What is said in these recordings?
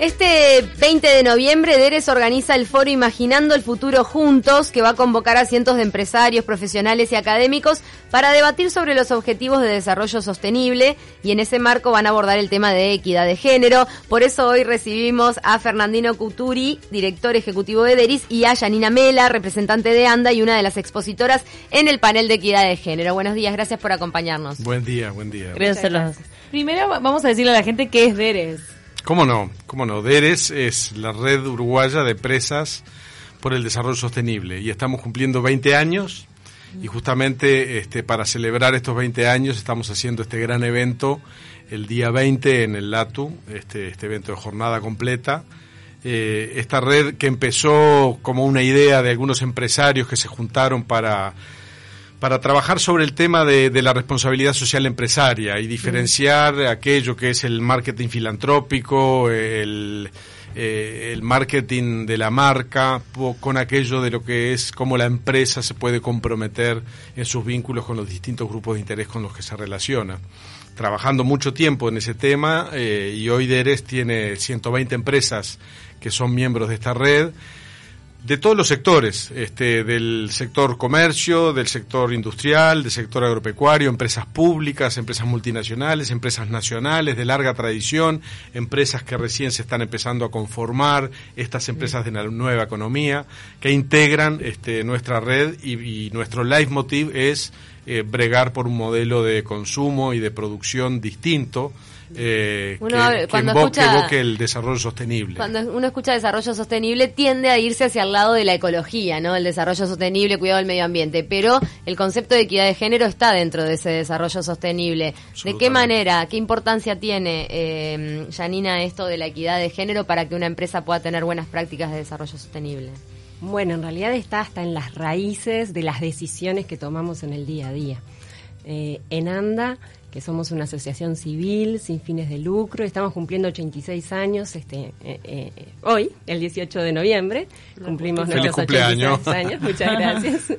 Este 20 de noviembre, DERES organiza el foro Imaginando el Futuro Juntos, que va a convocar a cientos de empresarios, profesionales y académicos para debatir sobre los objetivos de desarrollo sostenible y en ese marco van a abordar el tema de equidad de género. Por eso hoy recibimos a Fernandino Cuturi, director ejecutivo de DERIS, y a Yanina Mela, representante de ANDA y una de las expositoras en el panel de equidad de género. Buenos días, gracias por acompañarnos. Buen día, buen día. Gracias. Primero vamos a decirle a la gente qué es DERES. ¿Cómo no? ¿Cómo no? DERES es la red uruguaya de empresas por el desarrollo sostenible y estamos cumpliendo 20 años y justamente este, para celebrar estos 20 años estamos haciendo este gran evento el día 20 en el LATU, este, este evento de jornada completa. Eh, esta red que empezó como una idea de algunos empresarios que se juntaron para para trabajar sobre el tema de, la responsabilidad social empresaria y diferenciar aquello que es el marketing filantrópico, el, eh, el marketing de la marca, con aquello de lo que es cómo la empresa se puede comprometer en sus vínculos con los distintos grupos de interés con los que se relaciona. Trabajando mucho tiempo en ese tema eh, y hoy DERES tiene 120 empresas que son miembros de esta red de todos los sectores, este, del sector comercio, del sector industrial, del sector agropecuario, empresas públicas, empresas multinacionales, empresas nacionales de larga tradición, empresas que recién se están empezando a conformar, estas empresas de la nueva economía, que integran este, nuestra red y, nuestro leitmotiv es eh, bregar por un modelo de consumo y de producción distinto eh, que, cuando escucha, el desarrollo sostenible. Cuando uno escucha desarrollo sostenible tiende a irse hacia el lado de la ecología, ¿no? El desarrollo sostenible, cuidado del medio ambiente, pero el concepto de equidad de género está dentro de ese desarrollo sostenible. ¿De qué manera, qué importancia tiene, eh, Janina, esto de la equidad de género para que una empresa pueda tener buenas prácticas de desarrollo sostenible? Bueno, en realidad está hasta en las raíces de las decisiones que tomamos en el día a día. Eh, en ANDA que somos una asociación civil sin fines de lucro. Estamos cumpliendo 86 años este, eh, eh, hoy, el 18 de noviembre. Cumplimos nuestros 86 años. Muchas gracias.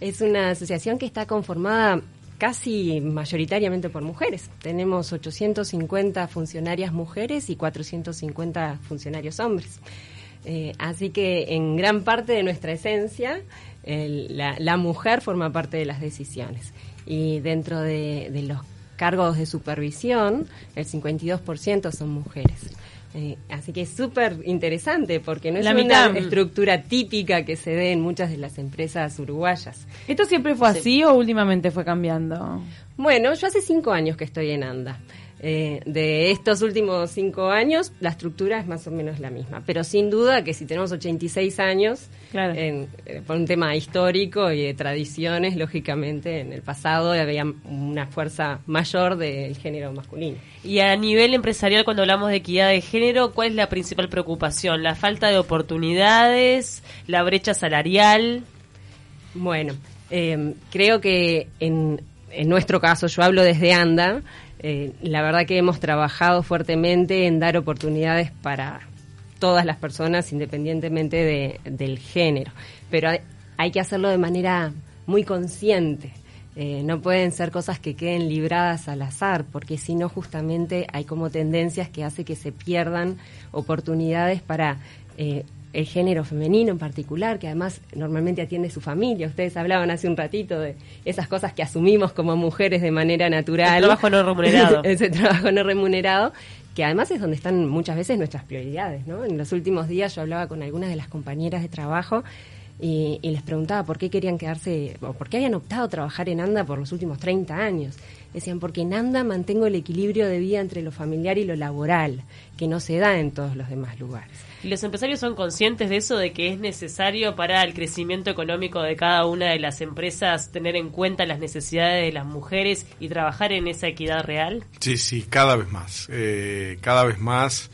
es una asociación que está conformada casi mayoritariamente por mujeres. Tenemos 850 funcionarias mujeres y 450 funcionarios hombres. Eh, así que en gran parte de nuestra esencia, la, mujer forma parte de las decisiones. Y dentro de, de los cargos de supervisión, el 52% son mujeres. Eh, así que es súper interesante porque no es una estructura típica que se ve en muchas de las empresas uruguayas. ¿Esto siempre fue así o últimamente fue cambiando? Bueno, yo hace cinco años que estoy en ANDA. Eh, de estos últimos cinco años, la estructura es más o menos la misma. Pero sin duda que si tenemos 86 años, eh, por un tema histórico y de tradiciones, lógicamente en el pasado había una fuerza mayor del género masculino. Y a nivel empresarial, cuando hablamos de equidad de género, ¿cuál es la principal preocupación? ¿La falta de oportunidades? ¿La brecha salarial? Bueno, eh, creo que en, en nuestro caso, yo hablo desde ANDA, eh, la verdad que hemos trabajado fuertemente en dar oportunidades para todas las personas independientemente del género, pero hay, que hacerlo de manera muy consciente. Eh, no pueden ser cosas que queden libradas al azar, porque si no justamente hay como tendencias que hace que se pierdan oportunidades para eh, el género femenino en particular, que además normalmente atiende su familia. Ustedes hablaban hace un ratito de esas cosas que asumimos como mujeres de manera natural. El trabajo no remunerado. Ese trabajo no remunerado, que además es donde están muchas veces nuestras prioridades. ¿no? En los últimos días yo hablaba con algunas de las compañeras de trabajo y, les preguntaba por qué querían quedarse, o por qué habían optado a trabajar en ANDA por los últimos 30 años. Decían, porque en ANDA mantengo el equilibrio de vida entre lo familiar y lo laboral, que no se da en todos los demás lugares. ¿Y los empresarios son conscientes de eso, de que es necesario para el crecimiento económico de cada una de las empresas tener en cuenta las necesidades de las mujeres y trabajar en esa equidad real? Sí, sí, cada vez más. Eh, cada vez más.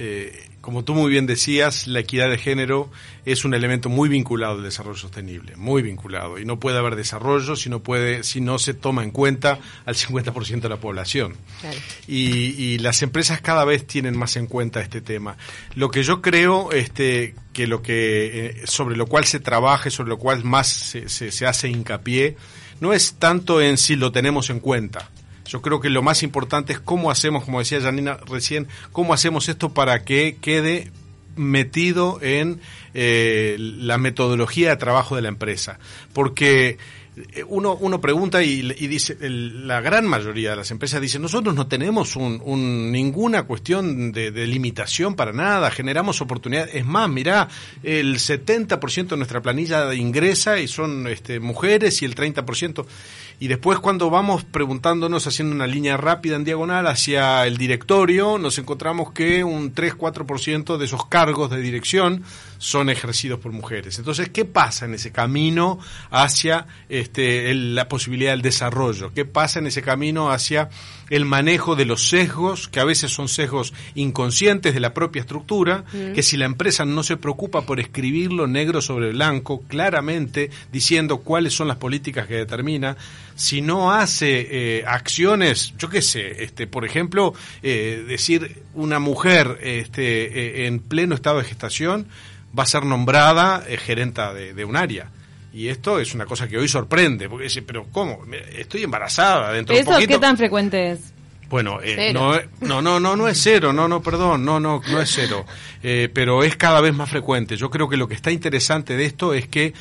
Eh, como tú muy bien decías, la equidad de género es un elemento muy vinculado al desarrollo sostenible, muy vinculado. Y no puede haber desarrollo si no, puede, si no se toma en cuenta al 50% de la población. Y, las empresas cada vez tienen más en cuenta este tema. Lo que yo creo este, que lo que, eh, sobre lo cual se trabaja, sobre lo cual más se, se hace hincapié, no es tanto en si lo tenemos en cuenta, Yo creo que lo más importante es cómo hacemos, como decía Janina recién, cómo hacemos esto para que quede metido en eh, la metodología de trabajo de la empresa. Porque eh, uno, uno pregunta y, dice, la gran mayoría de las empresas dicen, nosotros no tenemos un, ninguna cuestión de, de, limitación para nada, generamos oportunidades. Es más, mirá, el 70% de nuestra planilla ingresa y son este, mujeres y el 30% y después cuando vamos preguntándonos, haciendo una línea rápida en diagonal hacia el directorio, nos encontramos que un 3-4% de esos cargos de dirección son ejercidos por mujeres. Entonces, ¿qué pasa en ese camino hacia este, la posibilidad del desarrollo? ¿Qué pasa en ese camino hacia el manejo de los sesgos, que a veces son sesgos inconscientes de la propia estructura, que si la empresa no se preocupa por escribirlo negro sobre blanco, claramente diciendo cuáles son las políticas que determina, si no hace eh, acciones, yo qué sé, este, por ejemplo, eh, decir una mujer este, eh, en pleno estado de gestación va a ser nombrada gerenta de, un área. Y esto es una cosa que hoy sorprende, porque dice, pero ¿cómo? Estoy embarazada dentro de un poquito. qué tan frecuente es? Bueno, no, no, no, no, no es cero, no, no, perdón, no, no, no es cero, pero es cada vez más frecuente. Yo creo que lo que está interesante de esto es que,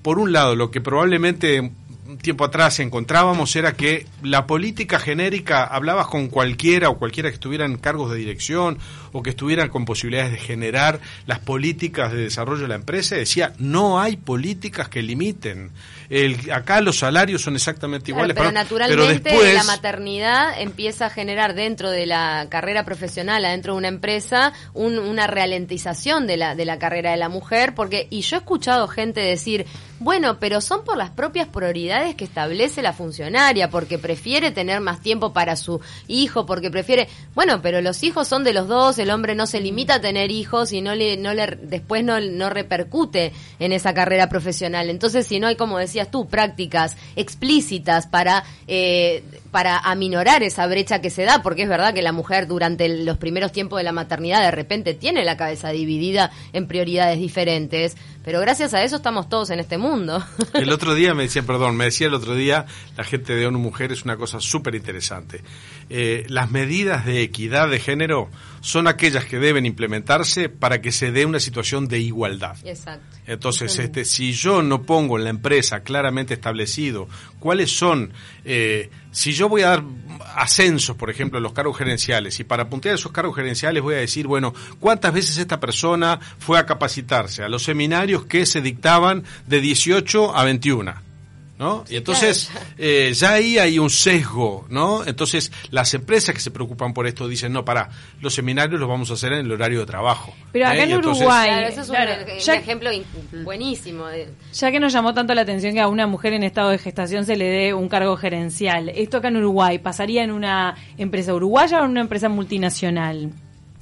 por un lado, lo que probablemente tiempo atrás encontrábamos era que la política genérica, hablabas con cualquiera o cualquiera que estuviera en cargos de dirección o que estuvieran con posibilidades de generar las políticas de desarrollo de la empresa, decía, no hay políticas que limiten. El, acá los salarios son exactamente iguales. pero naturalmente la maternidad empieza a generar dentro de la carrera profesional, adentro de una empresa, una ralentización de la, de la carrera de la mujer, porque, y yo he escuchado gente decir, bueno, pero son por las propias prioridades que establece la funcionaria, porque prefiere tener más tiempo para su hijo, porque prefiere, bueno, pero los hijos son de los dos, el hombre no se limita a tener hijos y no le, no le, después no, no repercute en esa carrera profesional. Entonces, si no hay, como decías tú, prácticas explícitas para, eh, para aminorar esa brecha que se da, porque es verdad que la mujer durante los primeros tiempos de la maternidad de repente tiene la cabeza dividida en prioridades diferentes, pero gracias a eso estamos todos en este mundo. El otro día me decía, perdón, me decía el otro día, la gente de ONU Mujer es una cosa súper interesante. Eh, las medidas de equidad de género son aquellas que deben implementarse para que se dé una situación de igualdad. Exacto. Entonces, este, si yo no pongo en la empresa claramente establecido cuáles son, eh, si yo voy a dar ascensos, por ejemplo, en los cargos gerenciales, y para puntear esos cargos gerenciales voy a decir, bueno, ¿cuántas veces esta persona fue a capacitarse a los seminarios que se dictaban de 18 a 21? ¿No? y entonces eh, ya ahí hay un sesgo, ¿no? Entonces las empresas que se preocupan por esto dicen, no, para, los seminarios los vamos a hacer en el horario de trabajo. Pero acá ¿eh? en Uruguay... eso es un, ejemplo buenísimo. Ya que nos llamó tanto la atención que a una mujer en estado de gestación se le dé un cargo gerencial, ¿esto acá en Uruguay pasaría en una empresa uruguaya o en una empresa multinacional?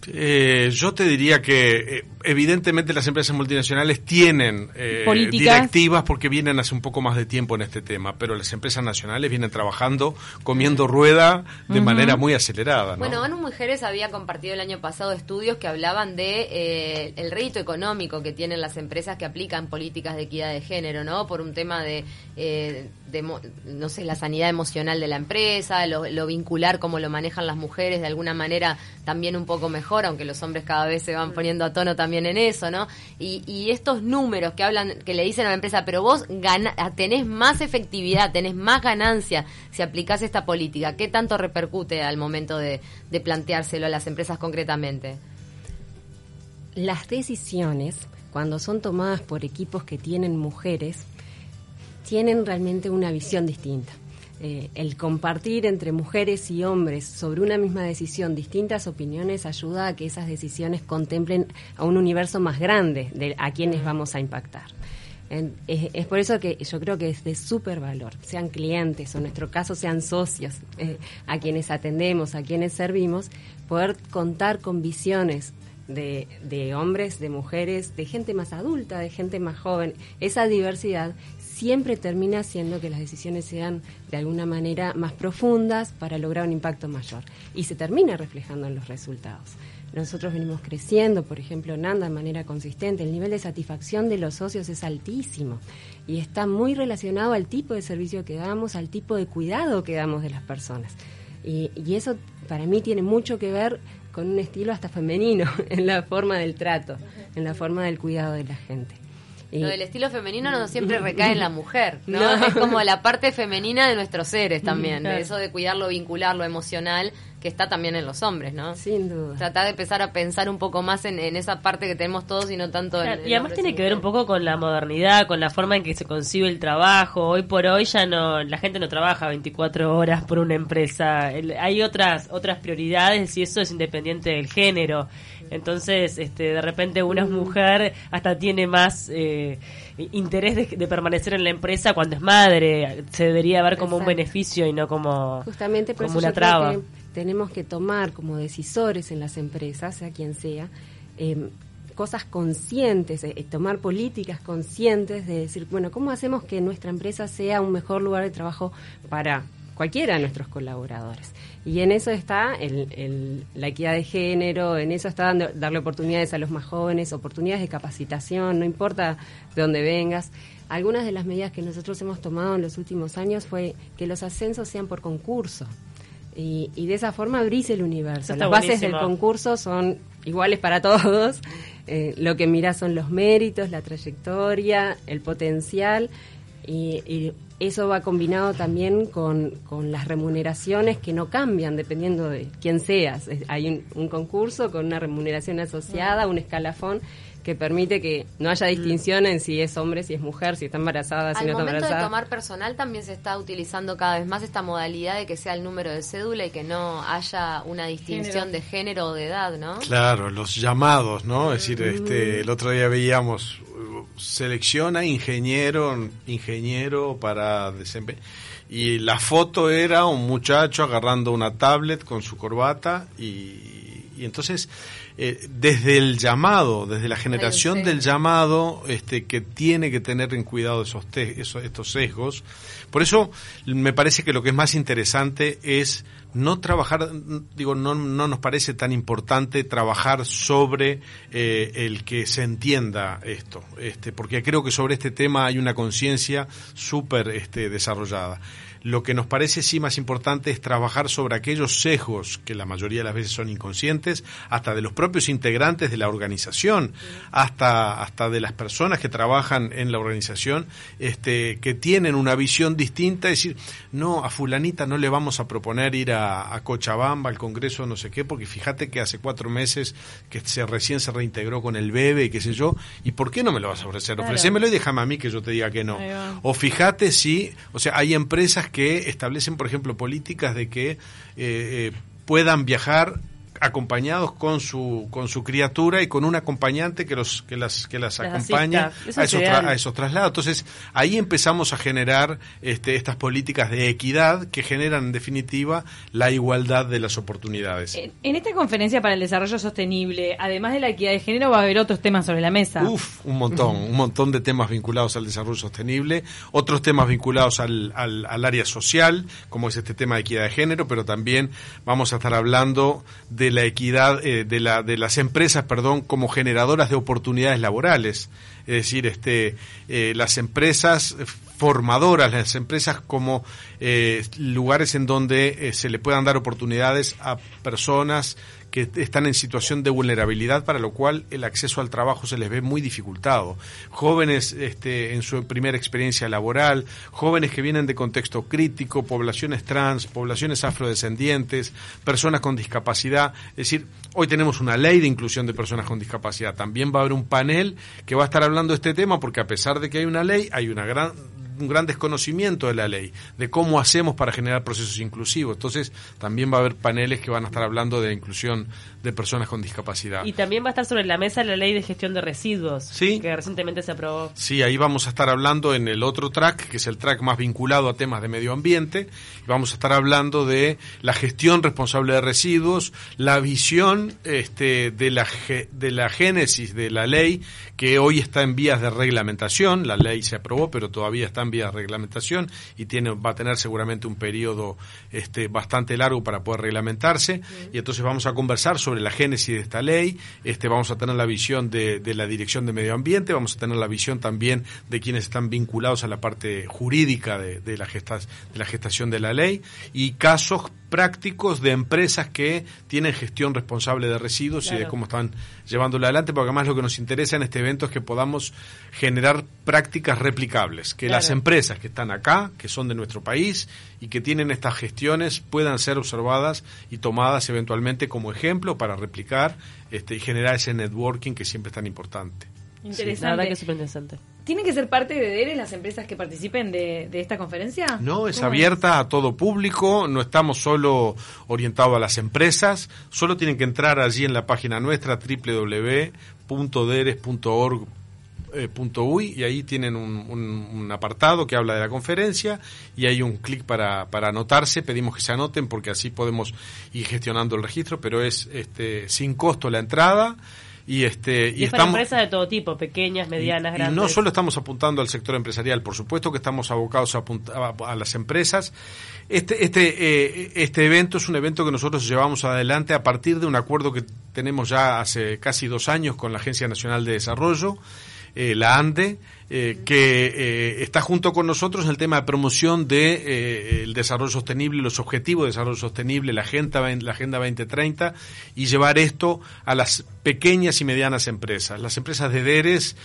Eh, yo te diría que eh, evidentemente las empresas multinacionales tienen eh, directivas porque vienen hace un poco más de tiempo en este tema, pero las empresas nacionales vienen trabajando, comiendo rueda de manera muy acelerada. Bueno, ONU Mujeres había compartido el año pasado estudios que hablaban de el rédito económico que tienen las empresas que aplican políticas de equidad de género, ¿no? Por un tema de, de no sé, la sanidad emocional de la empresa, lo, lo vincular, cómo lo manejan las mujeres de alguna manera también un poco mejor aunque los hombres cada vez se van poniendo a tono también en eso, ¿no? Y, estos números que hablan, que le dicen a la empresa, pero vos tenés más efectividad, tenés más ganancia si aplicás esta política, ¿qué tanto repercute al momento de, de planteárselo a las empresas concretamente? Las decisiones, cuando son tomadas por equipos que tienen mujeres, tienen realmente una visión distinta. Eh, el compartir entre mujeres y hombres sobre una misma decisión distintas opiniones ayuda a que esas decisiones contemplen a un universo más grande de a quienes vamos a impactar. es, por eso que yo creo que es de súper valor, sean clientes o en nuestro caso sean socios, eh, a quienes atendemos, a quienes servimos, poder contar con visiones de, de, hombres, de mujeres, de gente más adulta, de gente más joven. Esa diversidad siempre termina haciendo que las decisiones sean de alguna manera más profundas para lograr un impacto mayor. Y se termina reflejando en los resultados. Nosotros venimos creciendo, por ejemplo, en ANDA de manera consistente. El nivel de satisfacción de los socios es altísimo y está muy relacionado al tipo de servicio que damos, al tipo de cuidado que damos de las personas. Y, y eso para mí tiene mucho que ver con un estilo hasta femenino en la forma del trato, en la forma del cuidado de la gente. Lo del estilo femenino no siempre recae en la mujer, ¿no? Es como la parte femenina de nuestros seres también, de eso de cuidarlo, vincularlo emocional, que está también en los hombres, ¿no? Sin duda. Tratar de empezar a pensar un poco más en, esa parte que tenemos todos y no tanto en... y además tiene que ver un poco con la modernidad, con la forma en que se concibe el trabajo. Hoy por hoy ya no, la gente no trabaja 24 horas por una empresa. hay otras, otras prioridades y eso es independiente del género. Entonces, este, de repente una mujer hasta tiene más eh, interés de, permanecer en la empresa cuando es madre. Se debería ver como un beneficio y no como, Justamente como una traba. tenemos que tomar como decisores en las empresas, sea quien sea, em, cosas conscientes, eh, tomar políticas conscientes de decir, bueno, ¿cómo hacemos que nuestra empresa sea un mejor lugar de trabajo para cualquiera de nuestros colaboradores. Y en eso está el, la equidad de género, en eso está darle oportunidades a los más jóvenes, oportunidades de capacitación, no importa de dónde vengas. Algunas de las medidas que nosotros hemos tomado en los últimos años fue que los ascensos sean por concurso. Y, de esa forma abrís el universo. Las bases del concurso son iguales para todos. Eh, lo que mira son los méritos, la trayectoria, el potencial. Y, y, eso va combinado también con, con, las remuneraciones que no cambian dependiendo de quién seas. Hay un, concurso con una remuneración asociada, un escalafón que permite que no haya distinción en si es hombre, si es mujer, si está embarazada, si no está embarazada. Al momento de tomar personal también se está utilizando cada vez más esta modalidad de que sea el número de cédula y que no haya una distinción de género o de edad, ¿no? Claro, los llamados, ¿no? Es decir, este, el otro día veíamos selecciona ingeniero, ingeniero para desempeñar. Y la foto era un muchacho agarrando una tablet con su corbata y, y entonces eh, desde el llamado, desde la generación del llamado, este, que tiene que tener en cuidado esos, esos, estos sesgos. Por eso me parece que lo que es más interesante es no trabajar, digo, no, no nos parece tan importante trabajar sobre eh, el que se entienda esto, este, porque creo que sobre este tema hay una conciencia súper este, desarrollada. Lo que nos parece sí más importante es trabajar sobre aquellos sesgos que la mayoría de las veces son inconscientes, hasta de los propios integrantes de la organización, hasta, hasta de las personas que trabajan en la organización, este, que tienen una visión distinta, es decir, no, a fulanita no le vamos a proponer ir a, Cochabamba, al Congreso, no sé qué, porque fíjate que hace cuatro meses que se recién se reintegró con el bebé y qué sé yo, ¿y por qué no me lo vas a ofrecer? Ofrecémelo y déjame a mí que yo te diga que no. O fíjate si, o sea, hay empresas que establecen, por ejemplo, políticas de que eh, eh, puedan viajar acompañados con su con su criatura y con un acompañante que los que las que las, acompaña a esos, a esos, traslados. Entonces ahí empezamos a generar este, estas políticas de equidad que generan en definitiva la igualdad de las oportunidades. En, esta conferencia para el desarrollo sostenible además de la equidad de género va a haber otros temas sobre la mesa. Uf un montón un montón de temas vinculados al desarrollo sostenible otros temas vinculados al, al, al área social como es este tema de equidad de género pero también vamos a estar hablando de de la equidad eh, de, la, de las empresas, perdón, como generadoras de oportunidades laborales. Es decir, este, eh, las empresas formadoras, las empresas como eh, lugares en donde se le puedan dar oportunidades a personas que están en situación de vulnerabilidad, para lo cual el acceso al trabajo se les ve muy dificultado. Jóvenes este, en su primera experiencia laboral, jóvenes que vienen de contexto crítico, poblaciones trans, poblaciones afrodescendientes, personas con discapacidad. Es decir, hoy tenemos una ley de inclusión de personas con discapacidad. También va a haber un panel que va a estar hablando de este tema porque a pesar de que hay una ley, hay una gran un gran desconocimiento de la ley, de cómo hacemos para generar procesos inclusivos. Entonces, también va a haber paneles que van a estar hablando de inclusión de personas con discapacidad. Y también va a estar sobre la mesa la ley de gestión de residuos, ¿Sí? que recientemente se aprobó. Sí, ahí vamos a estar hablando en el otro track, que es el track más vinculado a temas de medio ambiente. Vamos a estar hablando de la gestión responsable de residuos, la visión este, de, la, de la génesis de la ley, que hoy está en vías de reglamentación. La ley se aprobó, pero todavía está cambia la reglamentación y tiene, va a tener seguramente un periodo este, bastante largo para poder reglamentarse. Y entonces vamos a conversar sobre la génesis de esta ley, este, vamos a tener la visión de, de la Dirección de Medio Ambiente, vamos a tener la visión también de quienes están vinculados a la parte jurídica de, de la, gestas, de la gestación de la ley y casos prácticos de empresas que tienen gestión responsable de residuos y de cómo están llevándolo adelante, porque además lo que nos interesa en este evento es que podamos generar prácticas replicables, que las empresas que están acá, que son de nuestro país y que tienen estas gestiones puedan ser observadas y tomadas eventualmente como ejemplo para replicar este, y generar ese networking que siempre es tan importante. Interesante. que interesante. ¿Tienen que ser parte de DERES las empresas que participen de, esta conferencia? No, es abierta a todo público, no estamos solo orientados a las empresas, solo tienen que entrar allí en la página nuestra www.deres.org.uy y ahí tienen un, apartado que habla de la conferencia y hay un clic para, para anotarse. Pedimos que se anoten porque así podemos ir gestionando el registro, pero es este, sin costo la entrada y este y, estamos empresas de todo tipo pequeñas medianas grandes. y no solo estamos apuntando al sector empresarial por supuesto que estamos abocados a, a, las empresas. Este este eh, este evento es un evento que nosotros llevamos adelante a partir de un acuerdo que tenemos ya hace casi dos años con la agencia nacional de desarrollo eh, la ANDE eh, que eh, está junto con nosotros en el tema de promoción de eh, el desarrollo sostenible, los objetivos de desarrollo sostenible, la agenda, la agenda 2030 y llevar esto a las pequeñas y medianas empresas. Las empresas de DERES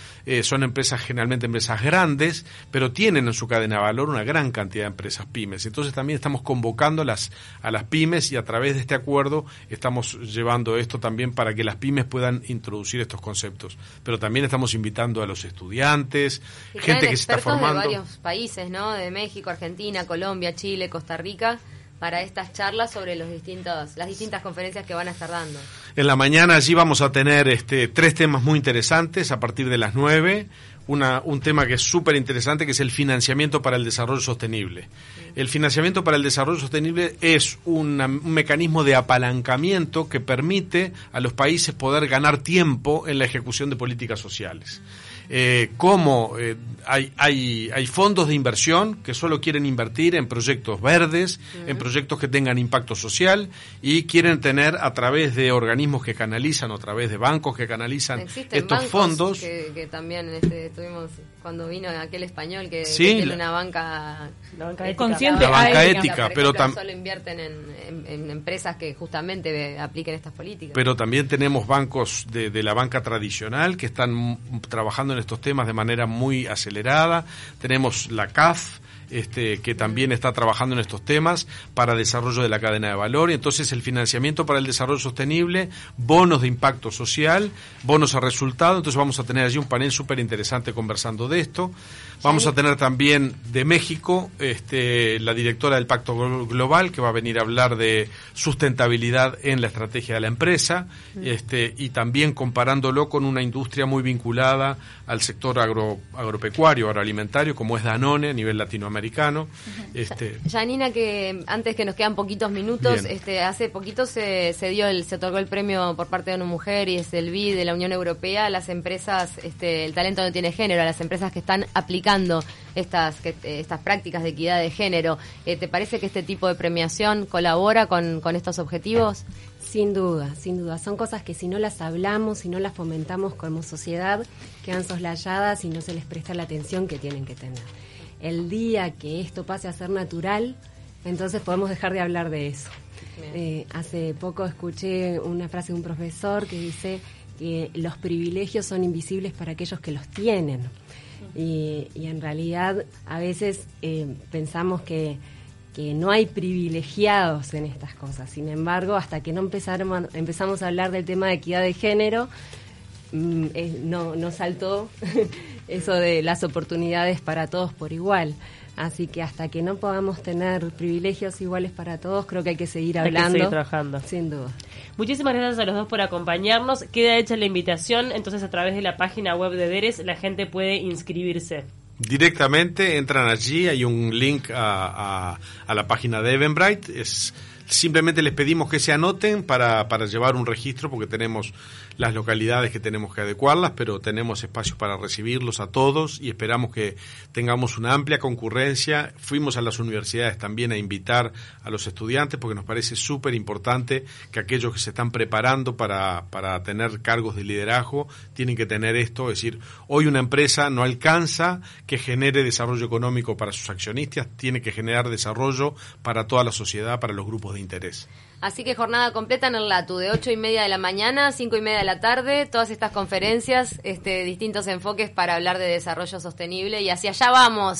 son empresas generalmente empresas grandes, pero tienen en su cadena de valor una gran cantidad de empresas pymes. Entonces también estamos convocando a las, a las pymes y a través de este acuerdo estamos llevando esto también para que las pymes puedan introducir estos conceptos. Pero también estamos invitando a los estudiantes, gente que se está formando. de varios países, ¿no? De México, Argentina, Colombia, Chile, Costa Rica para estas charlas sobre los distintos, las distintas conferencias que van a estar dando. En la mañana allí vamos a tener este, tres temas muy interesantes a partir de las nueve. Una, un tema que es súper interesante, que es el financiamiento para el desarrollo sostenible. El financiamiento para el desarrollo sostenible es un mecanismo de apalancamiento que permite a los países poder ganar tiempo en la ejecución de políticas sociales eh, cómo eh, hay, hay, hay fondos de inversión que solo quieren invertir en proyectos verdes, en proyectos que tengan impacto social y quieren tener a través de organismos que canalizan o a través de bancos que canalizan estos fondos. Que, también este, tuvimos cuando vino aquel español que, tiene una banca, ética, consciente, la banca ética, pero también solo invierten en, empresas que justamente apliquen estas políticas. Pero también tenemos bancos de, de la banca tradicional que están trabajando en estos temas de manera muy acelerada. Tenemos la CAF, este, que también está trabajando en estos temas para desarrollo de la cadena de valor. Y entonces el financiamiento para el desarrollo sostenible, bonos de impacto social, bonos a resultado. Entonces vamos a tener allí un panel súper interesante conversando de esto. Vamos a tener también de México este, la directora del Pacto Global que va a venir a hablar de sustentabilidad en la estrategia de la empresa este, y también comparándolo con una industria muy vinculada al sector agro, agropecuario, agroalimentario, como es Danone a nivel latinoamericano. este, Janina, que antes que nos quedan poquitos minutos, este, hace poquito se, se dio el, se otorgó el premio por parte de una mujer y es el BI de la Unión Europea a las empresas, este, el talento no tiene género, a las empresas que están aplicando estas, estas prácticas de equidad de género. Eh, ¿Te parece que este tipo de premiación colabora con, con estos objetivos? Sin duda, sin duda. Son cosas que si no las hablamos, si no las fomentamos como sociedad, quedan soslayadas y no se les presta la atención que tienen que tener. El día que esto pase a ser natural, entonces podemos dejar de hablar de eso. Eh, hace poco escuché una frase de un profesor que dice que los privilegios son invisibles para aquellos que los tienen. Y, en realidad a veces eh, pensamos que, que, no hay privilegiados en estas cosas. Sin embargo, hasta que no empezamos, empezamos a hablar del tema de equidad de género, mm, eh, no, no saltó eso de las oportunidades para todos por igual. Así que hasta que no podamos tener privilegios iguales para todos, creo que hay que seguir hablando. Hay que seguir trabajando. Sin duda. Muchísimas gracias a los dos por acompañarnos. Queda hecha la invitación, entonces a través de la página web de Deres la gente puede inscribirse. Directamente entran allí, hay un link a, a, la página de Eventbrite. Es, simplemente les pedimos que se anoten para, para llevar un registro porque tenemos las localidades que tenemos que adecuarlas, pero tenemos espacios para recibirlos a todos y esperamos que tengamos una amplia concurrencia. Fuimos a las universidades también a invitar a los estudiantes porque nos parece súper importante que aquellos que se están preparando para, para tener cargos de liderazgo tienen que tener esto, es decir, hoy una empresa no alcanza que genere desarrollo económico para sus accionistas, tiene que generar desarrollo para toda la sociedad, para los grupos de interés. Así que jornada completa en el LATU, de 8 y media de la mañana, 5 y media de la tarde, todas estas conferencias, este, distintos enfoques para hablar de desarrollo sostenible y hacia allá vamos.